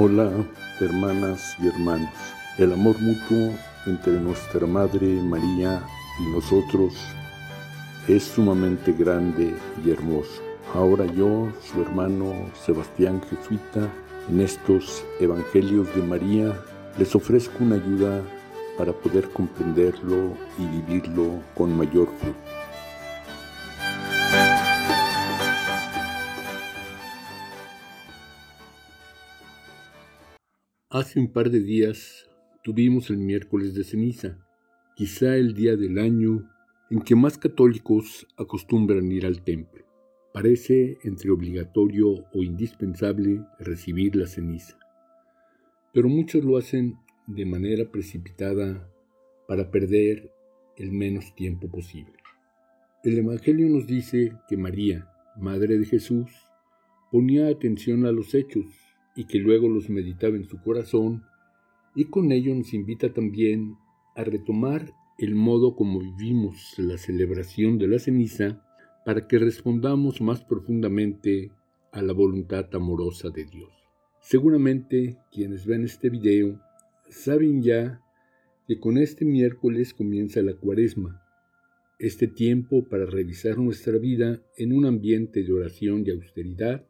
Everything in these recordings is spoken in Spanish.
Hola, hermanas y hermanos. El amor mutuo entre nuestra Madre María y nosotros es sumamente grande y hermoso. Ahora yo, su hermano Sebastián Jesuita, en estos Evangelios de María, les ofrezco una ayuda para poder comprenderlo y vivirlo con mayor fruto. Hace un par de días tuvimos el miércoles de ceniza, quizá el día del año en que más católicos acostumbran ir al templo. Parece entre obligatorio o indispensable recibir la ceniza, pero muchos lo hacen de manera precipitada para perder el menos tiempo posible. El Evangelio nos dice que María, Madre de Jesús, ponía atención a los hechos y que luego los meditaba en su corazón, y con ello nos invita también a retomar el modo como vivimos la celebración de la ceniza para que respondamos más profundamente a la voluntad amorosa de Dios. Seguramente quienes ven este video saben ya que con este miércoles comienza la cuaresma, este tiempo para revisar nuestra vida en un ambiente de oración y austeridad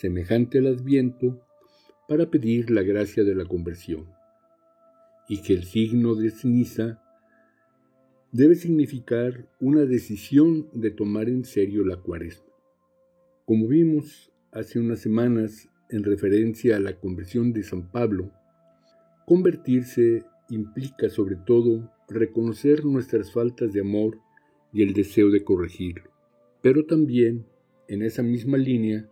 semejante al adviento, para pedir la gracia de la conversión, y que el signo de ceniza debe significar una decisión de tomar en serio la cuaresma. Como vimos hace unas semanas en referencia a la conversión de San Pablo, convertirse implica sobre todo reconocer nuestras faltas de amor y el deseo de corregirlo, pero también, en esa misma línea,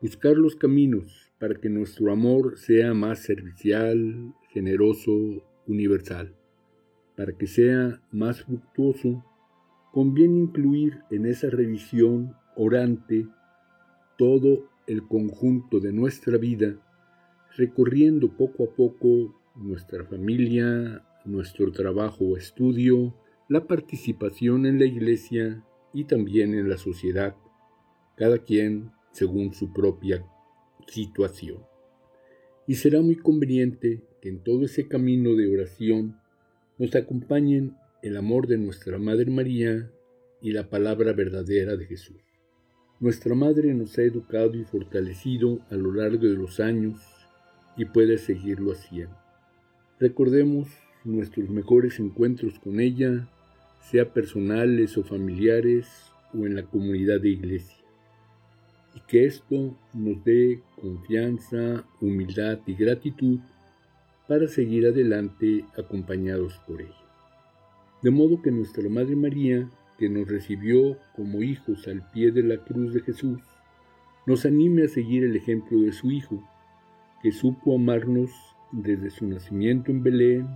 buscar los caminos para que nuestro amor sea más servicial, generoso, universal. Para que sea más fructuoso, conviene incluir en esa revisión orante todo el conjunto de nuestra vida, recorriendo poco a poco nuestra familia, nuestro trabajo o estudio, la participación en la iglesia y también en la sociedad, cada quien según su propia situación. Y será muy conveniente que en todo ese camino de oración nos acompañen el amor de nuestra Madre María y la palabra verdadera de Jesús. Nuestra Madre nos ha educado y fortalecido a lo largo de los años y puede seguirlo haciendo. Recordemos nuestros mejores encuentros con ella, sea personales o familiares o en la comunidad de iglesia y que esto nos dé confianza, humildad y gratitud para seguir adelante acompañados por ella. De modo que nuestra Madre María, que nos recibió como hijos al pie de la cruz de Jesús, nos anime a seguir el ejemplo de su Hijo, que supo amarnos desde su nacimiento en Belén,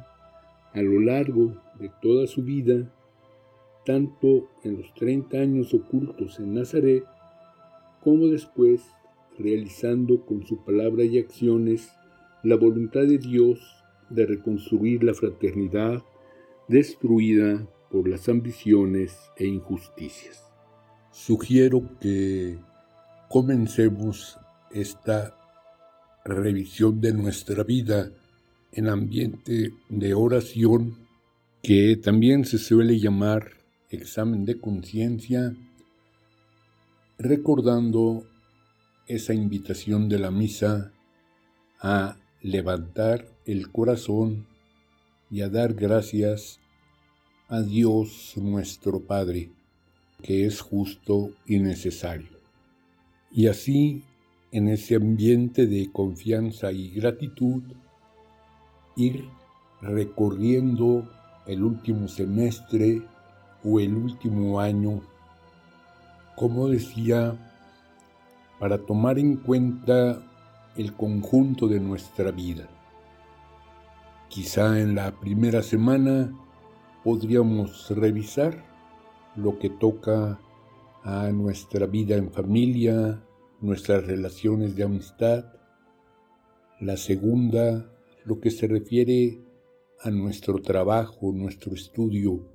a lo largo de toda su vida, tanto en los 30 años ocultos en Nazaret, como después realizando con su palabra y acciones la voluntad de Dios de reconstruir la fraternidad destruida por las ambiciones e injusticias. Sugiero que comencemos esta revisión de nuestra vida en ambiente de oración que también se suele llamar examen de conciencia recordando esa invitación de la misa a levantar el corazón y a dar gracias a Dios nuestro Padre, que es justo y necesario. Y así, en ese ambiente de confianza y gratitud, ir recorriendo el último semestre o el último año como decía, para tomar en cuenta el conjunto de nuestra vida. Quizá en la primera semana podríamos revisar lo que toca a nuestra vida en familia, nuestras relaciones de amistad. La segunda, lo que se refiere a nuestro trabajo, nuestro estudio,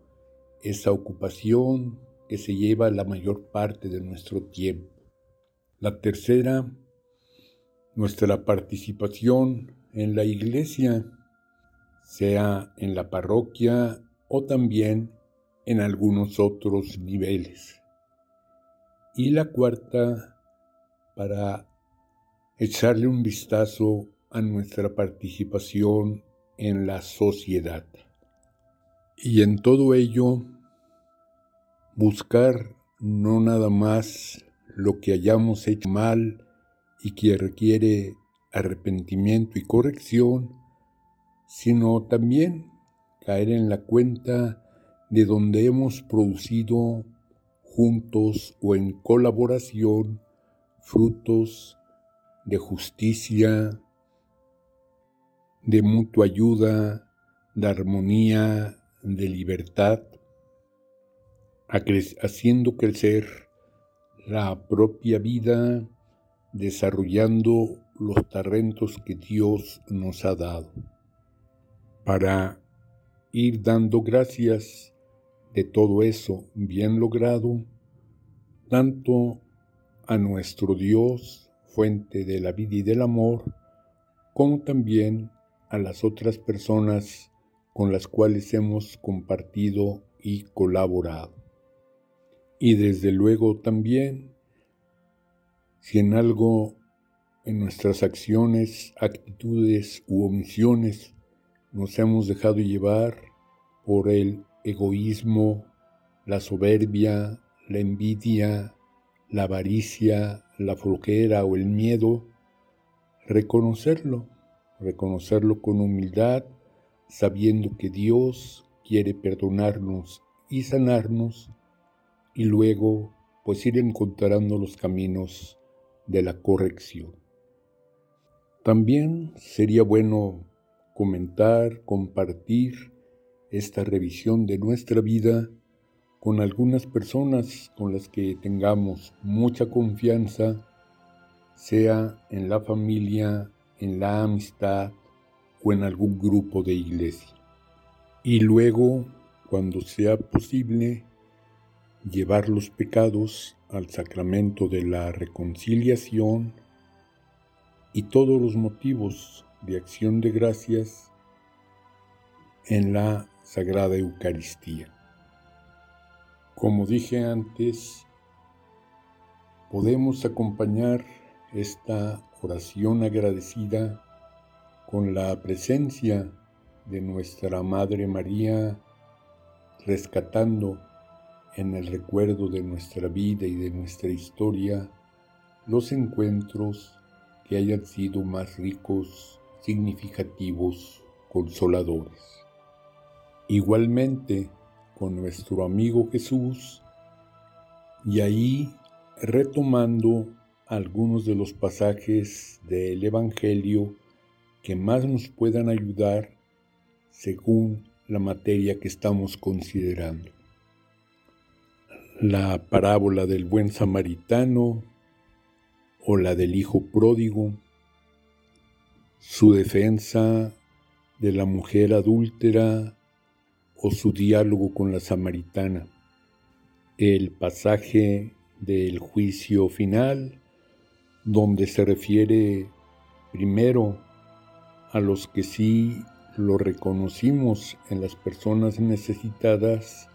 esa ocupación, que se lleva la mayor parte de nuestro tiempo. La tercera, nuestra participación en la iglesia, sea en la parroquia o también en algunos otros niveles. Y la cuarta, para echarle un vistazo a nuestra participación en la sociedad. Y en todo ello, buscar no nada más lo que hayamos hecho mal y que requiere arrepentimiento y corrección, sino también caer en la cuenta de donde hemos producido juntos o en colaboración frutos de justicia, de mutua ayuda, de armonía, de libertad, haciendo crecer la propia vida, desarrollando los talentos que Dios nos ha dado, para ir dando gracias de todo eso bien logrado, tanto a nuestro Dios, fuente de la vida y del amor, como también a las otras personas con las cuales hemos compartido y colaborado. Y desde luego también, si en algo en nuestras acciones, actitudes u omisiones nos hemos dejado llevar por el egoísmo, la soberbia, la envidia, la avaricia, la flojera o el miedo, reconocerlo, reconocerlo con humildad, sabiendo que Dios quiere perdonarnos y sanarnos, y luego pues ir encontrando los caminos de la corrección. También sería bueno comentar, compartir esta revisión de nuestra vida con algunas personas con las que tengamos mucha confianza, sea en la familia, en la amistad o en algún grupo de iglesia. Y luego, cuando sea posible, llevar los pecados al sacramento de la reconciliación y todos los motivos de acción de gracias en la Sagrada Eucaristía. Como dije antes, podemos acompañar esta oración agradecida con la presencia de nuestra Madre María, rescatando en el recuerdo de nuestra vida y de nuestra historia los encuentros que hayan sido más ricos, significativos, consoladores. Igualmente, con nuestro amigo Jesús y ahí retomando algunos de los pasajes del Evangelio que más nos puedan ayudar según la materia que estamos considerando. La parábola del buen samaritano o la del hijo pródigo, su defensa de la mujer adúltera o su diálogo con la samaritana, el pasaje del juicio final, donde se refiere primero a los que sí lo reconocimos en las personas necesitadas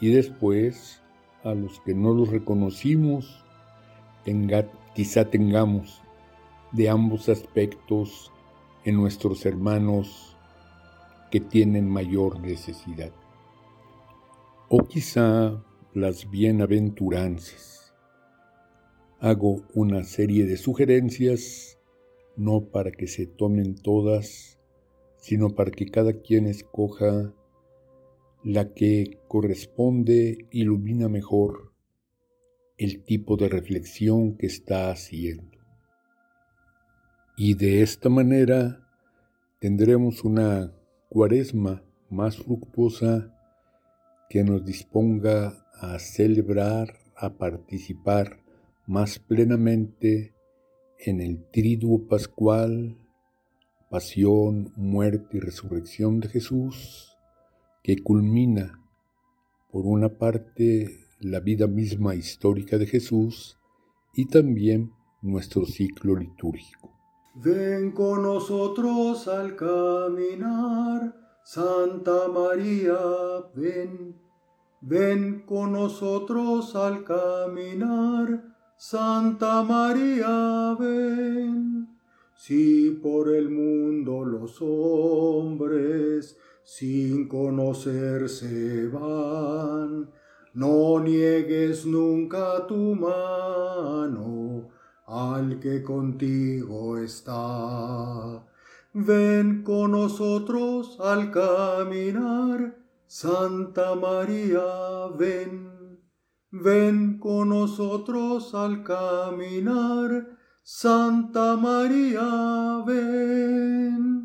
y después a los que no los reconocimos, quizá tengamos de ambos aspectos en nuestros hermanos que tienen mayor necesidad. O quizá las bienaventuranzas. Hago una serie de sugerencias, no para que se tomen todas, sino para que cada quien escoja la que corresponde, ilumina mejor el tipo de reflexión que está haciendo. Y de esta manera tendremos una cuaresma más fructuosa que nos disponga a celebrar, a participar más plenamente en el triduo pascual, pasión, muerte y resurrección de Jesús, que culmina, por una parte, la vida misma histórica de Jesús y también nuestro ciclo litúrgico. Ven con nosotros al caminar, Santa María, ven. Ven con nosotros al caminar, Santa María, ven. Si por el mundo los hombres sin conocerse van, no niegues nunca tu mano al que contigo está. Ven con nosotros al caminar, Santa María, ven. Ven con nosotros al caminar, Santa María, ven.